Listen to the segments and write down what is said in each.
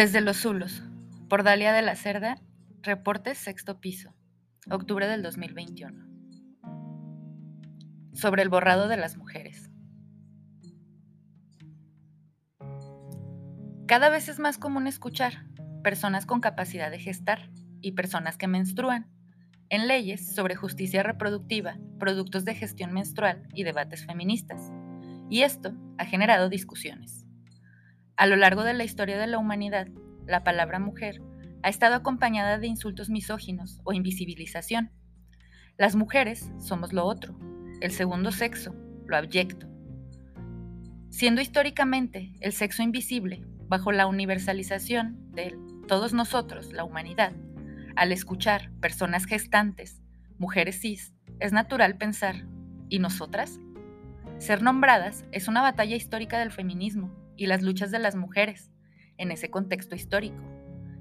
Desde los Zulos, por Dalia de la Cerda, reportes sexto piso, octubre del 2021. Sobre el borrado de las mujeres. Cada vez es más común escuchar personas con capacidad de gestar y personas que menstruan en leyes sobre justicia reproductiva, productos de gestión menstrual y debates feministas. Y esto ha generado discusiones. A lo largo de la historia de la humanidad, la palabra mujer ha estado acompañada de insultos misóginos o invisibilización. Las mujeres somos lo otro, el segundo sexo, lo abyecto. Siendo históricamente el sexo invisible, bajo la universalización de todos nosotros, la humanidad, al escuchar personas gestantes, mujeres cis, es natural pensar, ¿y nosotras? Ser nombradas es una batalla histórica del feminismo y las luchas de las mujeres en ese contexto histórico.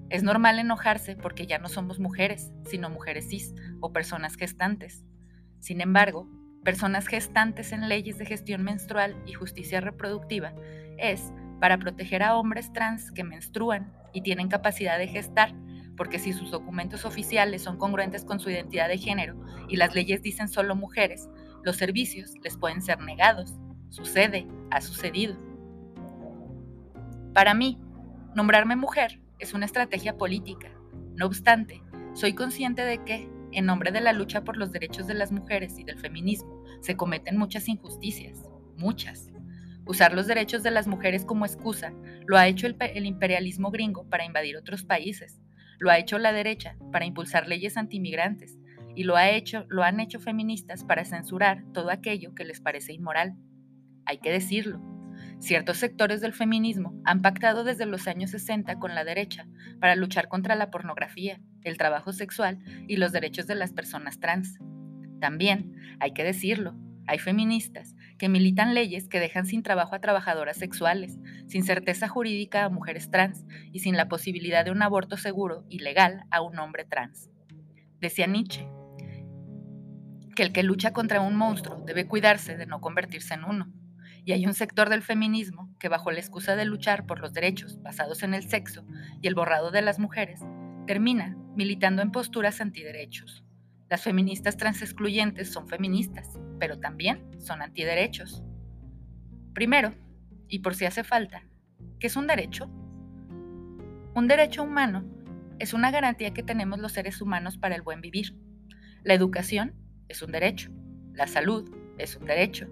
Es normal enojarse porque ya no somos mujeres, sino mujeres cis o personas gestantes. Sin embargo, personas gestantes en leyes de gestión menstrual y justicia reproductiva es para proteger a hombres trans que menstruan y tienen capacidad de gestar, porque si sus documentos oficiales son congruentes con su identidad de género y las leyes dicen solo mujeres, los servicios les pueden ser negados. Sucede, ha sucedido. Para mí, nombrarme mujer es una estrategia política. No obstante, soy consciente de que, en nombre de la lucha por los derechos de las mujeres y del feminismo, se cometen muchas injusticias, muchas. Usar los derechos de las mujeres como excusa lo ha hecho el, imperialismo gringo para invadir otros países, lo ha hecho la derecha para impulsar leyes antimigrantes y lo, ha hecho, lo han hecho feministas para censurar todo aquello que les parece inmoral. Hay que decirlo, Ciertos sectores del feminismo han pactado desde los años 60 con la derecha para luchar contra la pornografía, el trabajo sexual y los derechos de las personas trans. También, hay que decirlo, hay feministas que militan leyes que dejan sin trabajo a trabajadoras sexuales, sin certeza jurídica a mujeres trans y sin la posibilidad de un aborto seguro y legal a un hombre trans. Decía Nietzsche que el que lucha contra un monstruo debe cuidarse de no convertirse en uno. Y hay un sector del feminismo que bajo la excusa de luchar por los derechos basados en el sexo y el borrado de las mujeres, termina militando en posturas antiderechos. Las feministas transexcluyentes son feministas, pero también son antiderechos. Primero, y por si hace falta, ¿qué es un derecho? Un derecho humano es una garantía que tenemos los seres humanos para el buen vivir. La educación es un derecho, la salud es un derecho,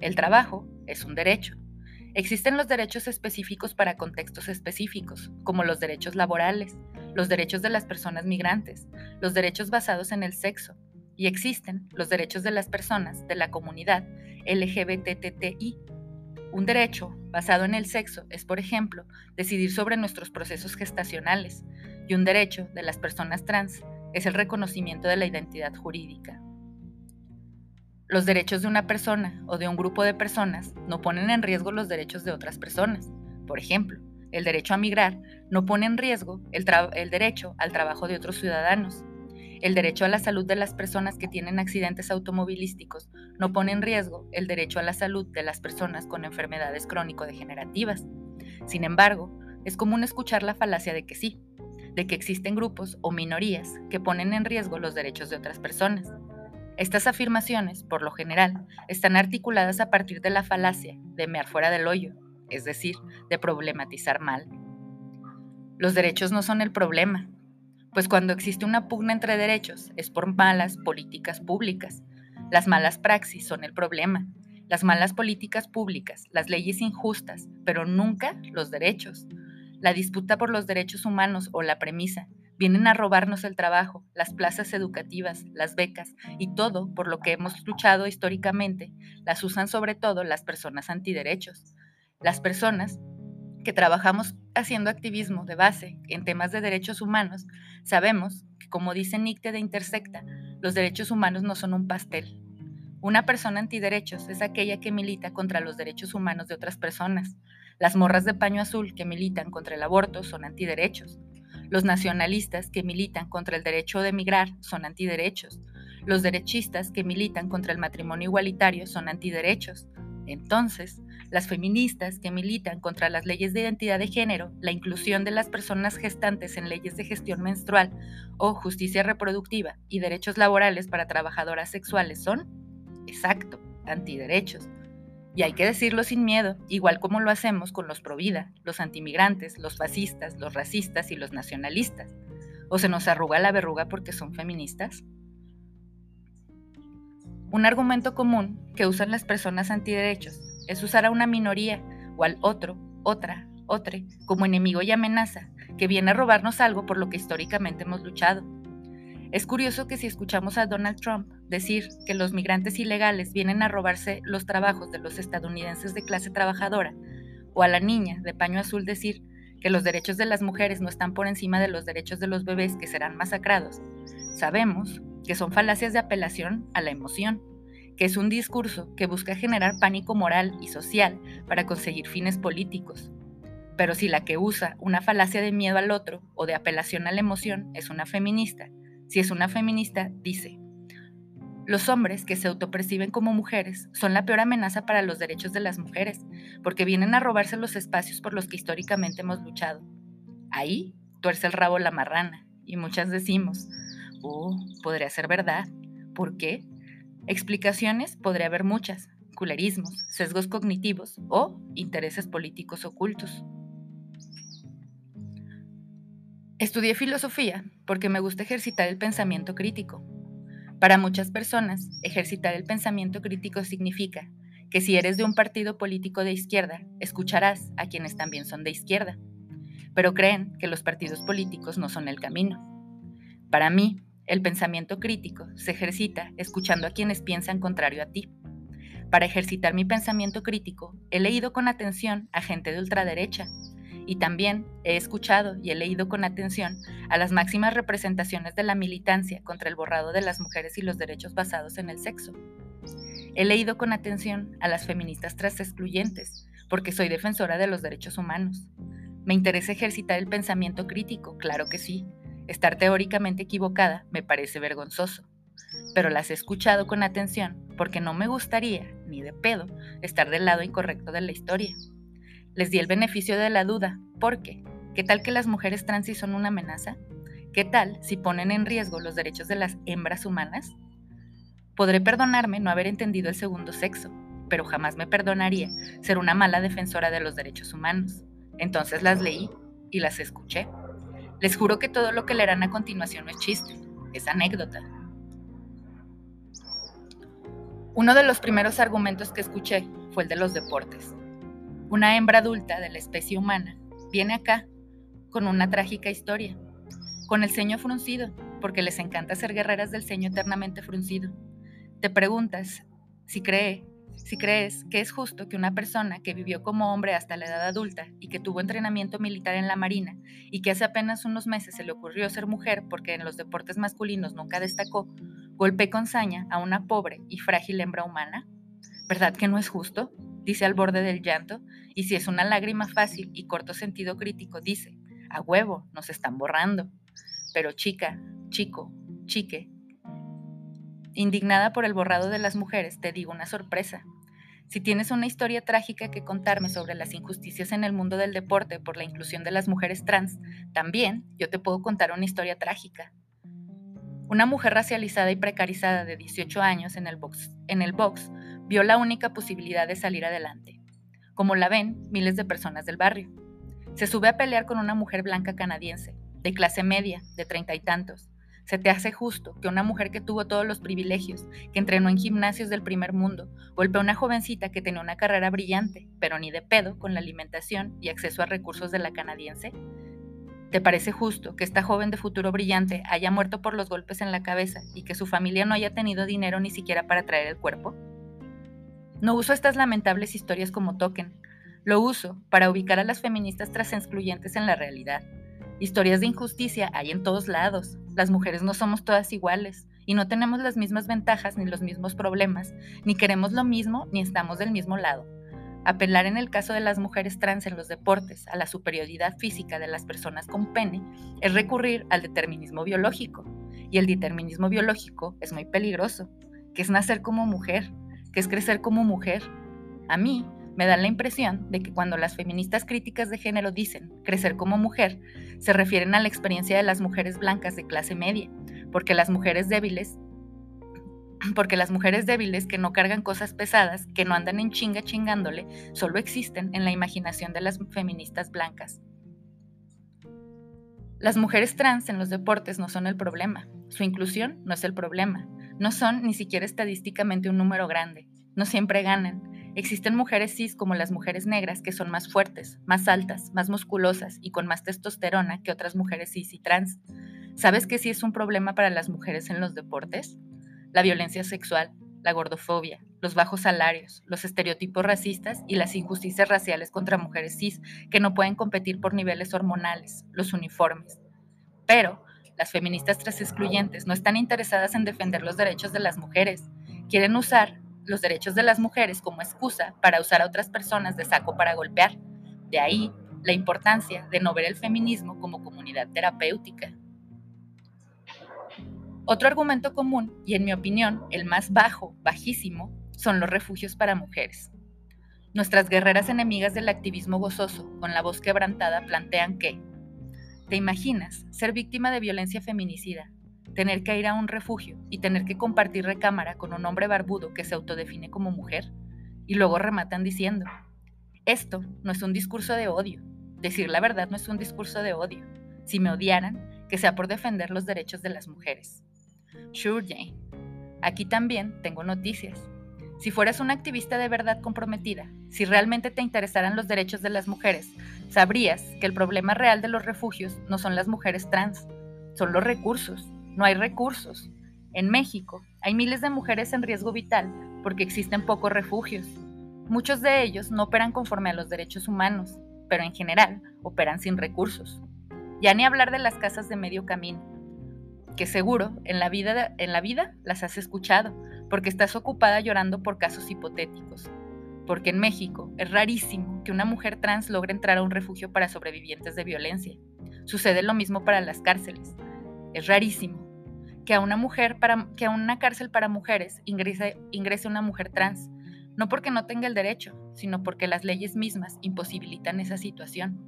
el trabajo es un derecho. Existen los derechos específicos para contextos específicos, como los derechos laborales, los derechos de las personas migrantes, los derechos basados en el sexo, y existen los derechos de las personas de la comunidad LGBTTI. Un derecho basado en el sexo es, por ejemplo, decidir sobre nuestros procesos gestacionales, y un derecho de las personas trans es el reconocimiento de la identidad jurídica. Los derechos de una persona o de un grupo de personas no ponen en riesgo los derechos de otras personas. Por ejemplo, el derecho a migrar no pone en riesgo el, derecho al trabajo de otros ciudadanos. El derecho a la salud de las personas que tienen accidentes automovilísticos no pone en riesgo el derecho a la salud de las personas con enfermedades crónico-degenerativas. Sin embargo, es común escuchar la falacia de que sí, de que existen grupos o minorías que ponen en riesgo los derechos de otras personas. Estas afirmaciones, por lo general, están articuladas a partir de la falacia de mear fuera del hoyo, es decir, de problematizar mal. Los derechos no son el problema, pues cuando existe una pugna entre derechos es por malas políticas públicas. Las malas praxis son el problema, las malas políticas públicas, las leyes injustas, pero nunca los derechos. La disputa por los derechos humanos o la premisa Vienen a robarnos el trabajo, las plazas educativas, las becas y todo por lo que hemos luchado históricamente, las usan sobre todo las personas antiderechos. Las personas que trabajamos haciendo activismo de base en temas de derechos humanos, sabemos que, como dice Nicte de Intersecta, los derechos humanos no son un pastel. Una persona antiderechos es aquella que milita contra los derechos humanos de otras personas. Las morras de paño azul que militan contra el aborto son antiderechos. Los nacionalistas que militan contra el derecho de emigrar son antiderechos. Los derechistas que militan contra el matrimonio igualitario son antiderechos. Entonces, las feministas que militan contra las leyes de identidad de género, la inclusión de las personas gestantes en leyes de gestión menstrual o justicia reproductiva y derechos laborales para trabajadoras sexuales son, exacto, antiderechos. Y hay que decirlo sin miedo, igual como lo hacemos con los provida, los antimigrantes, los fascistas, los racistas y los nacionalistas. ¿O se nos arruga la verruga porque son feministas? Un argumento común que usan las personas antiderechos es usar a una minoría o al otro, otra, otra, como enemigo y amenaza, que viene a robarnos algo por lo que históricamente hemos luchado. Es curioso que si escuchamos a Donald Trump decir que los migrantes ilegales vienen a robarse los trabajos de los estadounidenses de clase trabajadora, o a la niña de paño azul decir que los derechos de las mujeres no están por encima de los derechos de los bebés que serán masacrados, sabemos que son falacias de apelación a la emoción que es un discurso que busca generar pánico moral y social para conseguir fines políticos. Pero si la que usa una falacia de miedo al otro o de apelación a la emoción es una feminista, si es una feminista, dice, los hombres que se autoperciben como mujeres son la peor amenaza para los derechos de las mujeres, porque vienen a robarse los espacios por los que históricamente hemos luchado. Ahí tuerce el rabo la marrana, y muchas decimos, oh, podría ser verdad. ¿Por qué? Explicaciones podría haber muchas, culerismos, sesgos cognitivos o intereses políticos ocultos. Estudié filosofía porque me gusta ejercitar el pensamiento crítico. Para muchas personas, ejercitar el pensamiento crítico significa que si eres de un partido político de izquierda, escucharás a quienes también son de izquierda, pero creen que los partidos políticos no son el camino. Para mí, el pensamiento crítico se ejercita escuchando a quienes piensan contrario a ti. Para ejercitar mi pensamiento crítico, he leído con atención a gente de ultraderecha y también he escuchado y he leído con atención a las máximas representaciones de la militancia contra el borrado de las mujeres y los derechos basados en el sexo. He leído con atención a las feministas tras excluyentes, porque soy defensora de los derechos humanos. Me interesa ejercitar el pensamiento crítico, claro que sí, Estar teóricamente equivocada me parece vergonzoso, pero las he escuchado con atención porque no me gustaría, ni de pedo, estar del lado incorrecto de la historia. Les di el beneficio de la duda, porque, ¿qué tal que las mujeres trans son una amenaza? ¿Qué tal si ponen en riesgo los derechos de las hembras humanas? Podré perdonarme no haber entendido el segundo sexo, pero jamás me perdonaría ser una mala defensora de los derechos humanos. Entonces las leí y las escuché. Les juro que todo lo que leerán a continuación no es chiste, es anécdota. Uno de los primeros argumentos que escuché fue el de los deportes. Una hembra adulta de la especie humana viene acá con una trágica historia, con el ceño fruncido, porque les encanta ser guerreras del ceño eternamente fruncido. Te preguntas si cree si crees que es justo que una persona que vivió como hombre hasta la edad adulta y que tuvo entrenamiento militar en la Marina y que hace apenas unos meses se le ocurrió ser mujer porque en los deportes masculinos nunca destacó, golpee con saña a una pobre y frágil hembra humana? ¿Verdad que no es justo? Dice al borde del llanto, y si es una lágrima fácil y corto sentido crítico, dice, a huevo, nos están borrando. Pero chica, chico, chique, Indignada por el borrado de las mujeres, te digo una sorpresa. Si tienes una historia trágica que contarme sobre las injusticias en el mundo del deporte por la inclusión de las mujeres trans, también yo te puedo contar una historia trágica. Una mujer racializada y precarizada de 18 años en el box, vio la única posibilidad de salir adelante, como la ven miles de personas del barrio. Se sube a pelear con una mujer blanca canadiense, de clase media, de treinta y tantos, se te hace justo que una mujer que tuvo todos los privilegios, que entrenó en gimnasios del primer mundo, golpee a una jovencita que tenía una carrera brillante, pero ni de pedo con la alimentación y acceso a recursos de la canadiense? ¿Te parece justo que esta joven de futuro brillante haya muerto por los golpes en la cabeza y que su familia no haya tenido dinero ni siquiera para traer el cuerpo? No uso estas lamentables historias como token, lo uso para ubicar a las feministas tras excluyentes en la realidad Historias de injusticia hay en todos lados. Las mujeres no somos todas iguales y no tenemos las mismas ventajas ni los mismos problemas, ni queremos lo mismo ni estamos del mismo lado. Apelar en el caso de las mujeres trans en los deportes a la superioridad física de las personas con pene es recurrir al determinismo biológico. Y el determinismo biológico es muy peligroso, que es nacer como mujer, que es crecer como mujer. A mí Me da la impresión de que cuando las feministas críticas de género dicen crecer como mujer, se refieren a la experiencia de las mujeres blancas de clase media, porque las mujeres débiles porque las mujeres débiles que no cargan cosas pesadas, que no andan en chinga chingándole, solo existen en la imaginación de las feministas blancas. Las mujeres trans en los deportes no son el problema, su inclusión no es el problema, no son ni siquiera estadísticamente un número grande, no siempre ganan. Existen mujeres cis como las mujeres negras que son más fuertes, más altas, más musculosas y con más testosterona que otras mujeres cis y trans. ¿Sabes qué sí es un problema para las mujeres en los deportes? la violencia sexual, la gordofobia, los bajos salarios, los estereotipos racistas y las injusticias raciales contra mujeres cis que no pueden competir por niveles hormonales, los uniformes. Pero las feministas tras excluyentes no están interesadas en defender los derechos de las mujeres. Quieren usar los derechos de las mujeres como excusa para usar a otras personas de saco para golpear. De ahí la importancia de no ver el feminismo como comunidad terapéutica. Otro argumento común, y en mi opinión el más bajo, bajísimo, son los refugios para mujeres. Nuestras guerreras enemigas del activismo gozoso, con la voz quebrantada, plantean que, ¿te imaginas ser víctima de violencia feminicida, tener que ir a un refugio y tener que compartir recámara con un hombre barbudo que se autodefine como mujer? Y luego rematan diciendo, esto no es un discurso de odio, decir la verdad no es un discurso de odio. Si me odiaran, que sea por defender los derechos de las mujeres. Sure, Jane. Aquí también tengo noticias. Si fueras una activista de verdad comprometida, si realmente te interesaran los derechos de las mujeres, sabrías que el problema real de los refugios no son las mujeres trans, son los recursos. No hay recursos. En México hay miles de mujeres en riesgo vital porque existen pocos refugios. Muchos de ellos no operan conforme a los derechos humanos, pero en general operan sin recursos. Ya ni hablar de las casas de medio camino que seguro en la vida, en la vida las has escuchado, porque estás ocupada llorando por casos hipotéticos. Porque en México es rarísimo que una mujer trans logre entrar a un refugio para sobrevivientes de violencia. Sucede lo mismo para las cárceles. Es rarísimo que a una mujer para que a una cárcel para mujeres ingrese, ingrese una mujer trans, no porque no tenga el derecho, sino porque las leyes mismas imposibilitan esa situación.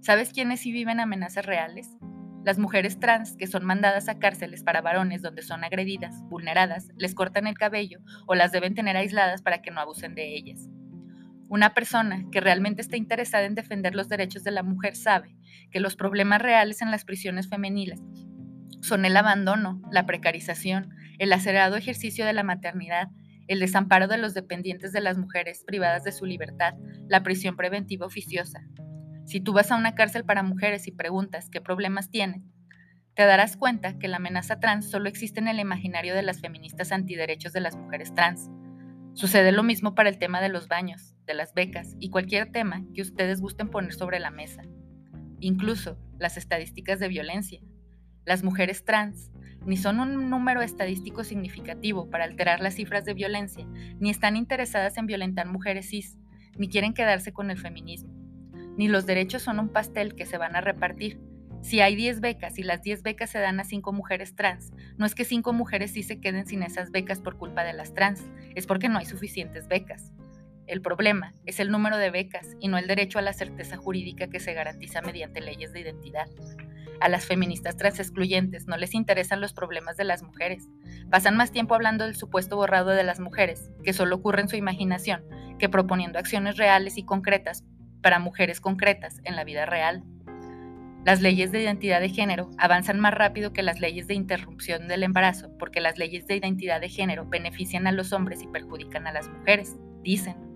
¿Sabes quiénes sí viven amenazas reales? Las mujeres trans que son mandadas a cárceles para varones donde son agredidas, vulneradas, les cortan el cabello o las deben tener aisladas para que no abusen de ellas. Una persona que realmente está interesada en defender los derechos de la mujer sabe que los problemas reales en las prisiones femeniles son el abandono, la precarización, el acerado ejercicio de la maternidad, el desamparo de los dependientes de las mujeres privadas de su libertad, la prisión preventiva oficiosa, si tú vas a una cárcel para mujeres y preguntas qué problemas tienen, te darás cuenta que la amenaza trans solo existe en el imaginario de las feministas antiderechos de las mujeres trans. Sucede lo mismo para el tema de los baños, de las becas y cualquier tema que ustedes gusten poner sobre la mesa. Incluso las estadísticas de violencia. Las mujeres trans ni son un número estadístico significativo para alterar las cifras de violencia, ni están interesadas en violentar mujeres cis, ni quieren quedarse con el feminismo ni los derechos son un pastel que se van a repartir. Si hay 10 becas y las 10 becas se dan a 5 mujeres trans, no es que 5 mujeres sí se queden sin esas becas por culpa de las trans, es porque no hay suficientes becas. El problema es el número de becas y no el derecho a la certeza jurídica que se garantiza mediante leyes de identidad. A las feministas trans excluyentes no les interesan los problemas de las mujeres. Pasan más tiempo hablando del supuesto borrado de las mujeres, que solo ocurre en su imaginación, que proponiendo acciones reales y concretas para mujeres concretas en la vida real. Las leyes de identidad de género avanzan más rápido que las leyes de interrupción del embarazo porque las leyes de identidad de género benefician a los hombres y perjudican a las mujeres, dicen.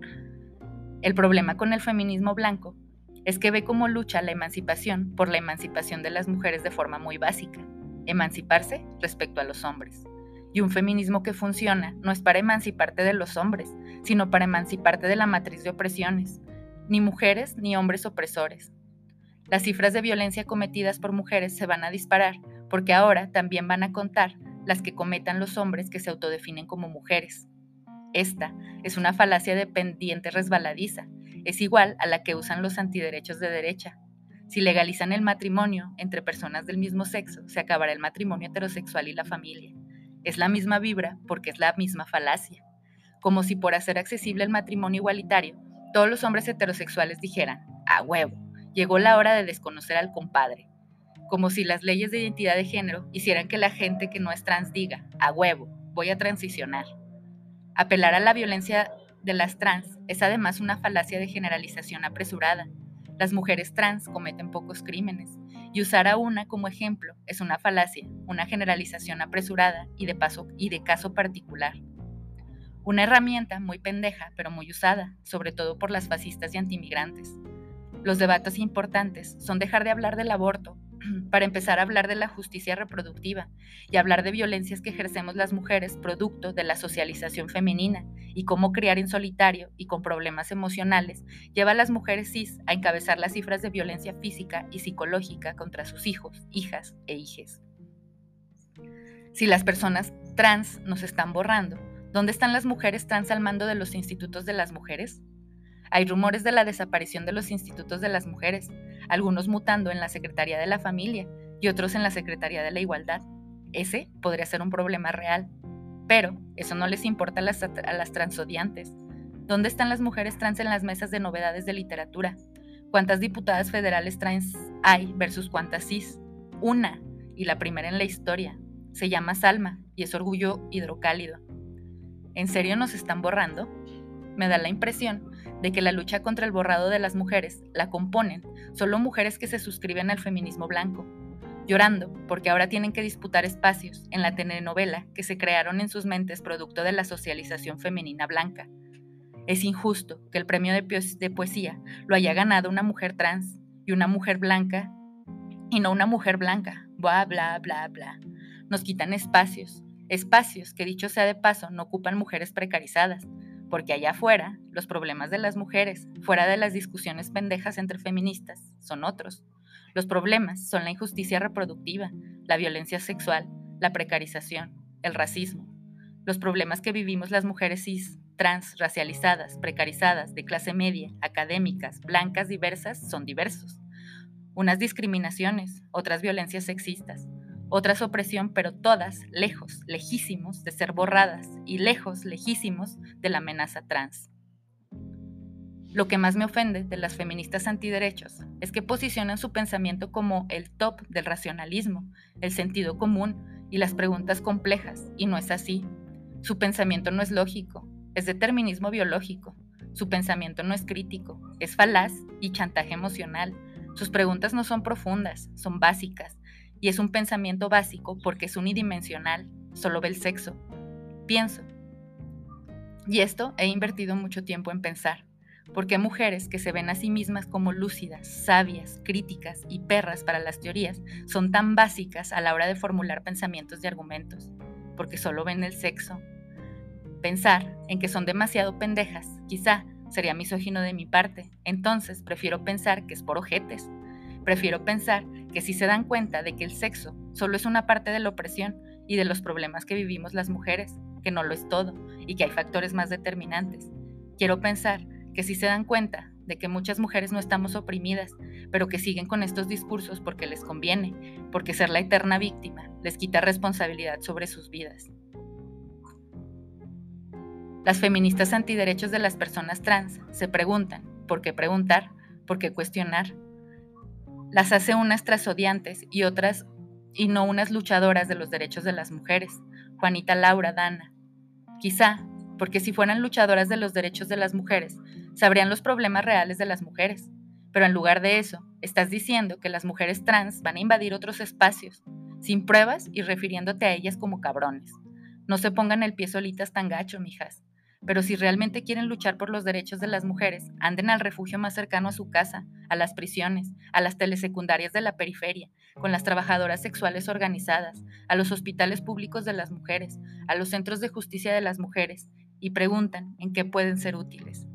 El problema con el feminismo blanco es que ve cómo lucha la emancipación por la emancipación de las mujeres de forma muy básica, emanciparse respecto a los hombres. Y un feminismo que funciona no es para emanciparte de los hombres, sino para emanciparte de la matriz de opresiones, ni mujeres ni hombres opresores. Las cifras de violencia cometidas por mujeres se van a disparar porque ahora también van a contar las que cometan los hombres que se autodefinen como mujeres. Esta es una falacia dependiente resbaladiza, es igual a la que usan los antiderechos de derecha. Si legalizan el matrimonio entre personas del mismo sexo, se acabará el matrimonio heterosexual y la familia. Es la misma vibra porque es la misma falacia. Como si por hacer accesible el matrimonio igualitario todos los hombres heterosexuales dijeran, a huevo, llegó la hora de desconocer al compadre, como si las leyes de identidad de género hicieran que la gente que no es trans diga, a huevo, voy a transicionar. Apelar a la violencia de las trans es además una falacia de generalización apresurada. Las mujeres trans cometen pocos crímenes y usar a una como ejemplo es una falacia, una generalización apresurada y de, caso particular. Una herramienta muy pendeja, pero muy usada, sobre todo por las fascistas y antimigrantes. Los debates importantes son dejar de hablar del aborto para empezar a hablar de la justicia reproductiva y hablar de violencias que ejercemos las mujeres producto de la socialización femenina y cómo criar en solitario y con problemas emocionales lleva a las mujeres cis a encabezar las cifras de violencia física y psicológica contra sus hijos, hijas e hijes. Si las personas trans nos están borrando, ¿dónde están las mujeres trans al mando de los institutos de las mujeres? Hay rumores de la desaparición de los institutos de las mujeres, algunos mutando en la Secretaría de la Familia y otros en la Secretaría de la Igualdad. Ese podría ser un problema real, pero eso no les importa a las, transodiantes. ¿Dónde están las mujeres trans en las mesas de novedades de literatura? ¿Cuántas diputadas federales trans hay versus cuántas cis? Una, y la primera en la historia. Se llama Salma y es orgullo hidrocálido. ¿En serio nos están borrando? Me da la impresión de que la lucha contra el borrado de las mujeres la componen solo mujeres que se suscriben al feminismo blanco, llorando porque ahora tienen que disputar espacios en la telenovela que se crearon en sus mentes producto de la socialización femenina blanca. Es injusto que el premio de, poesía lo haya ganado una mujer trans y una mujer blanca y no una mujer blanca. Bla, bla, bla, bla. Nos quitan espacios, espacios que dicho sea de paso no ocupan mujeres precarizadas, porque allá afuera, los problemas de las mujeres, fuera de las discusiones pendejas entre feministas, son otros. Los problemas son la injusticia reproductiva, la violencia sexual, la precarización, el racismo. Los problemas que vivimos las mujeres cis, trans, racializadas, precarizadas, de clase media, académicas, blancas, diversas, son diversos. Unas discriminaciones, otras violencias sexistas, otras opresión, pero todas lejos, lejísimos de ser borradas y lejos, lejísimos de la amenaza trans. Lo que más me ofende de las feministas antiderechos es que posicionan su pensamiento como el top del racionalismo, el sentido común y las preguntas complejas, y no es así. Su pensamiento no es lógico, es determinismo biológico. Su pensamiento no es crítico, es falaz y chantaje emocional. Sus preguntas no son profundas, son básicas, y es un pensamiento básico porque es unidimensional, solo ve el sexo. Pienso. Y esto he invertido mucho tiempo en pensar. porque mujeres que se ven a sí mismas como lúcidas, sabias, críticas y perras para las teorías son tan básicas a la hora de formular pensamientos y argumentos? Porque solo ven el sexo. Pensar en que son demasiado pendejas, quizá, sería misógino de mi parte. Entonces prefiero pensar que es por ojetes, Prefiero pensar que si se dan cuenta de que el sexo solo es una parte de la opresión y de los problemas que vivimos las mujeres, que no lo es todo y que hay factores más determinantes. Quiero pensar que si se dan cuenta de que muchas mujeres no estamos oprimidas, pero que siguen con estos discursos porque les conviene, porque ser la eterna víctima les quita responsabilidad sobre sus vidas. Las feministas antiderechos de las personas trans se preguntan, ¿por qué preguntar? ¿Por qué cuestionar? Las hace unas trasodiantes y otras y no unas luchadoras de los derechos de las mujeres, Juanita Laura Dana. Quizá, porque si fueran luchadoras de los derechos de las mujeres, sabrían los problemas reales de las mujeres. Pero en lugar de eso, estás diciendo que las mujeres trans van a invadir otros espacios, sin pruebas y refiriéndote a ellas como cabrones. No se pongan el pie solitas tan gacho, mijas. Pero si realmente quieren luchar por los derechos de las mujeres, anden al refugio más cercano a su casa, a las prisiones, a las telesecundarias de la periferia, con las trabajadoras sexuales organizadas, a los hospitales públicos de las mujeres, a los centros de justicia de las mujeres, y preguntan en qué pueden ser útiles.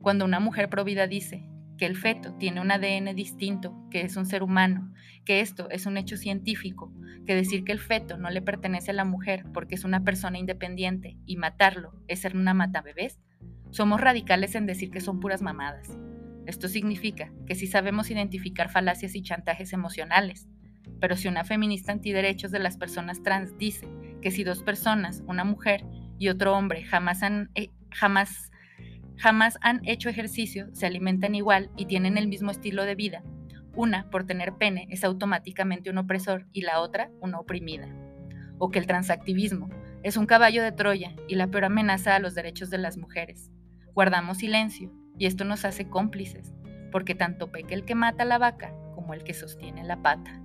Cuando una mujer provida dice, que el feto tiene un ADN distinto, que es un ser humano, que esto es un hecho científico, que decir que el feto no le pertenece a la mujer porque es una persona independiente y matarlo es ser una mata bebés, somos radicales en decir que son puras mamadas. Esto significa que sí sabemos identificar falacias y chantajes emocionales, pero si una feminista antiderechos de las personas trans dice que si dos personas, una mujer y otro hombre, jamás han, eh, jamás jamás han hecho ejercicio, se alimentan igual y tienen el mismo estilo de vida, una, por tener pene, es automáticamente un opresor y la otra, una oprimida. O que el transactivismo es un caballo de Troya y la peor amenaza a los derechos de las mujeres. Guardamos silencio y esto nos hace cómplices, porque tanto peca el que mata la vaca como el que sostiene la pata.